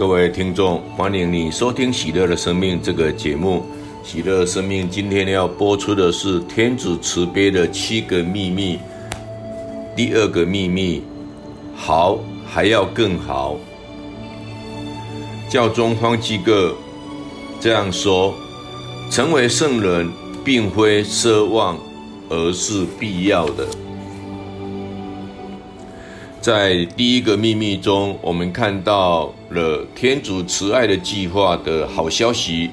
各位听众，欢迎你收听《喜乐的生命》这个节目。喜乐生命今天要播出的是天主慈悲的七个秘密。第二个秘密，好，还要更好。教宗方济各这样说：成为圣人，并非奢望，而是必要的。在第一个秘密中，我们看到了天主慈爱的计划的好消息。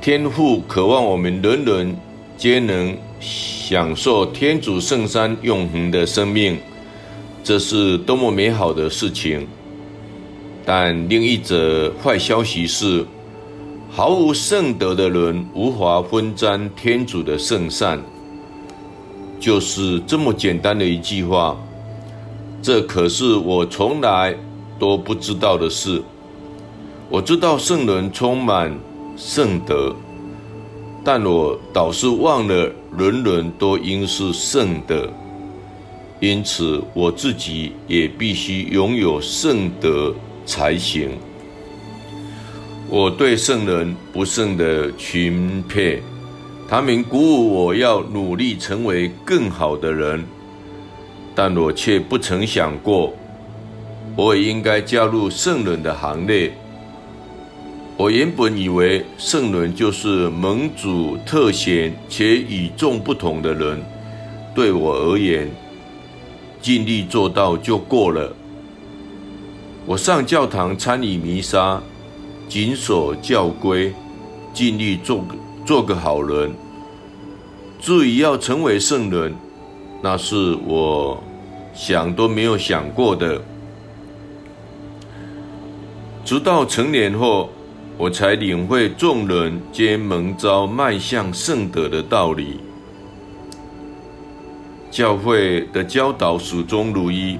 天父渴望我们人人皆能享受天主圣山永恒的生命，这是多么美好的事情！但另一则坏消息是，毫无圣德的人无法分沾天主的圣善。就是这么简单的一句话。这可是我从来都不知道的事。我知道圣人充满圣德，但我倒是忘了人人都应是圣的。因此，我自己也必须拥有圣德才行。我对圣人不胜的钦佩，他们鼓舞我要努力成为更好的人。但我却不曾想过，我也应该加入圣人的行列。我原本以为圣人就是盟主特选且与众不同的人，对我而言，尽力做到就过了。我上教堂参与弥撒，谨守教规，尽力做做个好人。至于要成为圣人，那是我。想都没有想过的，直到成年后，我才领会众人皆蒙召迈向圣德的道理。教会的教导始终如一，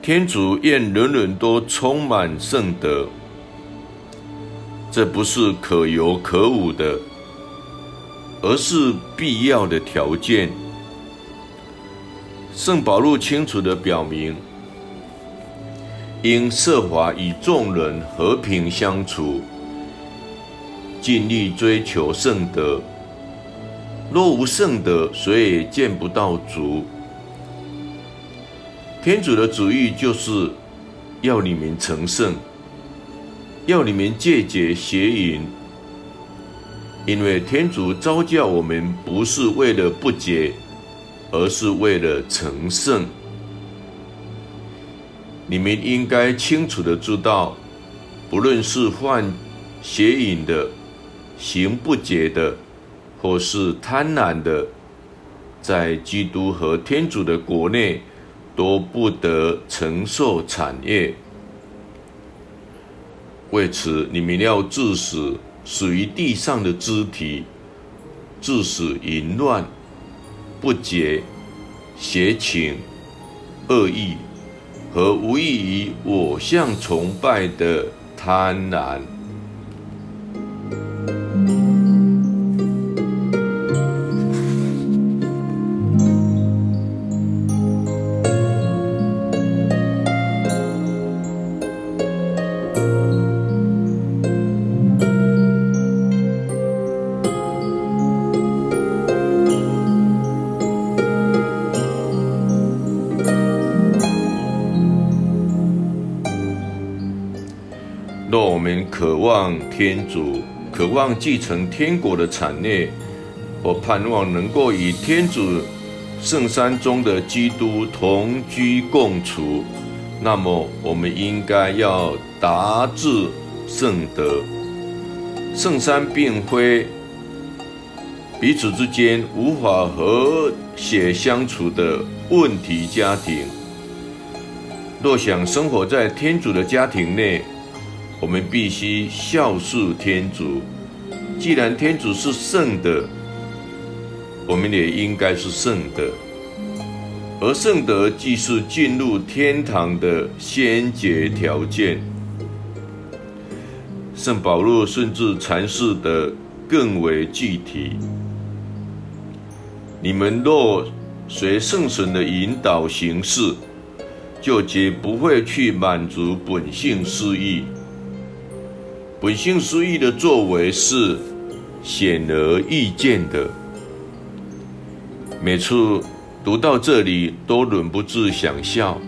天主愿人人都充满圣德，这不是可有可无的，而是必要的条件。圣保禄清楚地表明，应设法与众人和平相处，尽力追求圣德。若无圣德，谁也见不到主。天主的旨意就是要你们成圣，要你们戒绝邪淫，因为天主召叫我们不是为了不洁。而是为了成圣，你们应该清楚的知道，不论是犯邪淫的、行不洁的，或是贪婪的，在基督和天主的国内都不得承受产业。为此，你们要致死属于地上的肢体，致死淫乱。不洁、邪情、恶意和无异于我相崇拜的贪婪。们渴望天主，渴望继承天国的产业，或盼望能够与天主圣山中的基督同居共处，那么我们应该要达至圣德。圣山并非彼此之间无法和谐相处的问题家庭。若想生活在天主的家庭内，我们必须孝顺天主。既然天主是圣的，我们也应该是圣的。而圣德既是进入天堂的先决条件。圣保禄甚至阐释得更为具体：你们若随圣神的引导行事，就绝不会去满足本性私欲。本性失意的作为是显而易见的。每次读到这里，都忍不住想笑。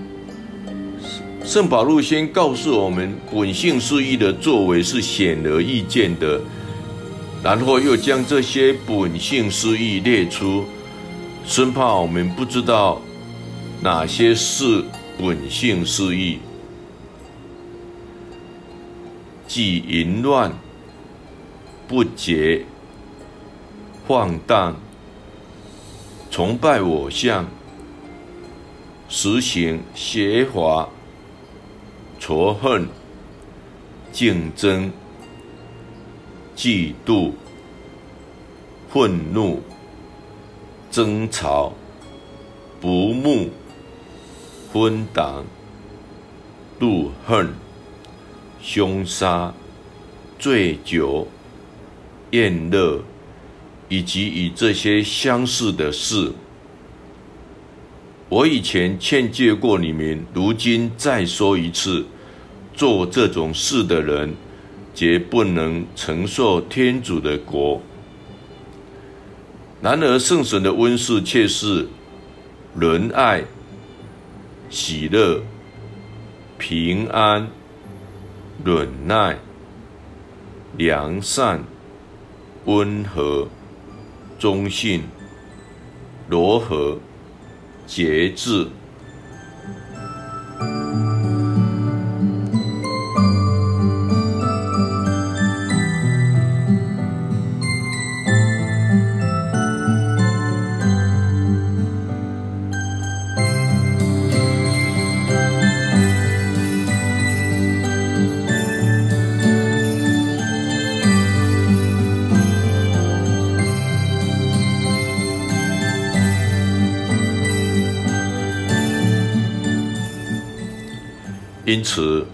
圣保禄先告诉我们，本性失意的作为是显而易见的，然后又将这些本性失意列出，生怕我们不知道哪些是本性失意。即淫乱、不洁、放荡、崇拜偶像、实行邪法、仇恨、竞争、嫉妒、愤怒、争吵、不睦、分党、妒恨。凶杀、醉酒、宴乐，以及与这些相似的事，我以前劝诫过你们，如今再说一次：做这种事的人，绝不能承受天主的国。然而，圣神的温室却是仁爱、喜乐、平安。忍耐、良善、温和、忠信、柔和、节制。因此，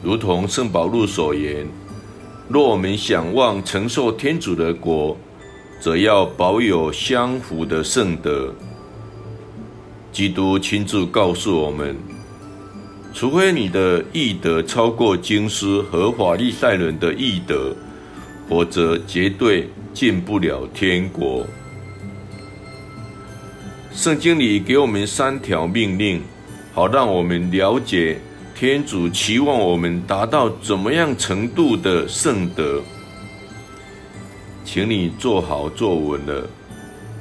如同圣保禄所言，若我们想望承受天主的国，则要保有相符的圣德。基督亲自告诉我们：除非你的义德超过经师和法利赛人的义德，否则绝对进不了天国。圣经里给我们三条命令，好让我们了解。天主期望我们达到怎么样程度的圣德？请你坐好坐稳了，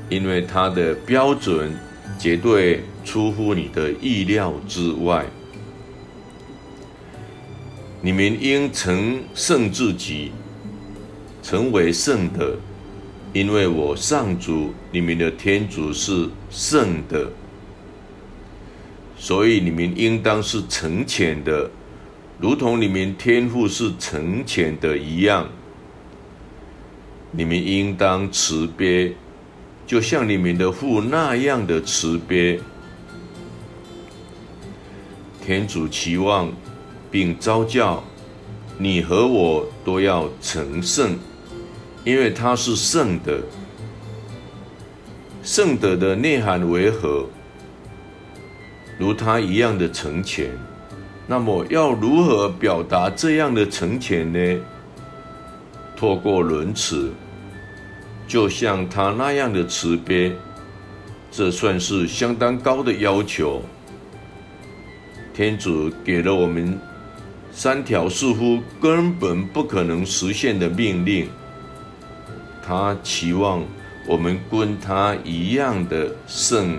因为他的标准绝对出乎你的意料之外。你们应成圣自己，成为圣的，因为我上主你们的天主是圣的。所以你们应当是诚恳的，如同你们天父是诚恳的一样。你们应当慈悲，就像你们的父那样的慈悲。天主期望并召叫你和我都要成圣，因为他是圣的。圣德的内涵为何？如他一样的诚恳，那么要如何表达这样的诚恳呢？透过仁慈，就像他那样的慈悲，这算是相当高的要求。天主给了我们三条似乎根本不可能实现的命令，他期望我们跟他一样的圣。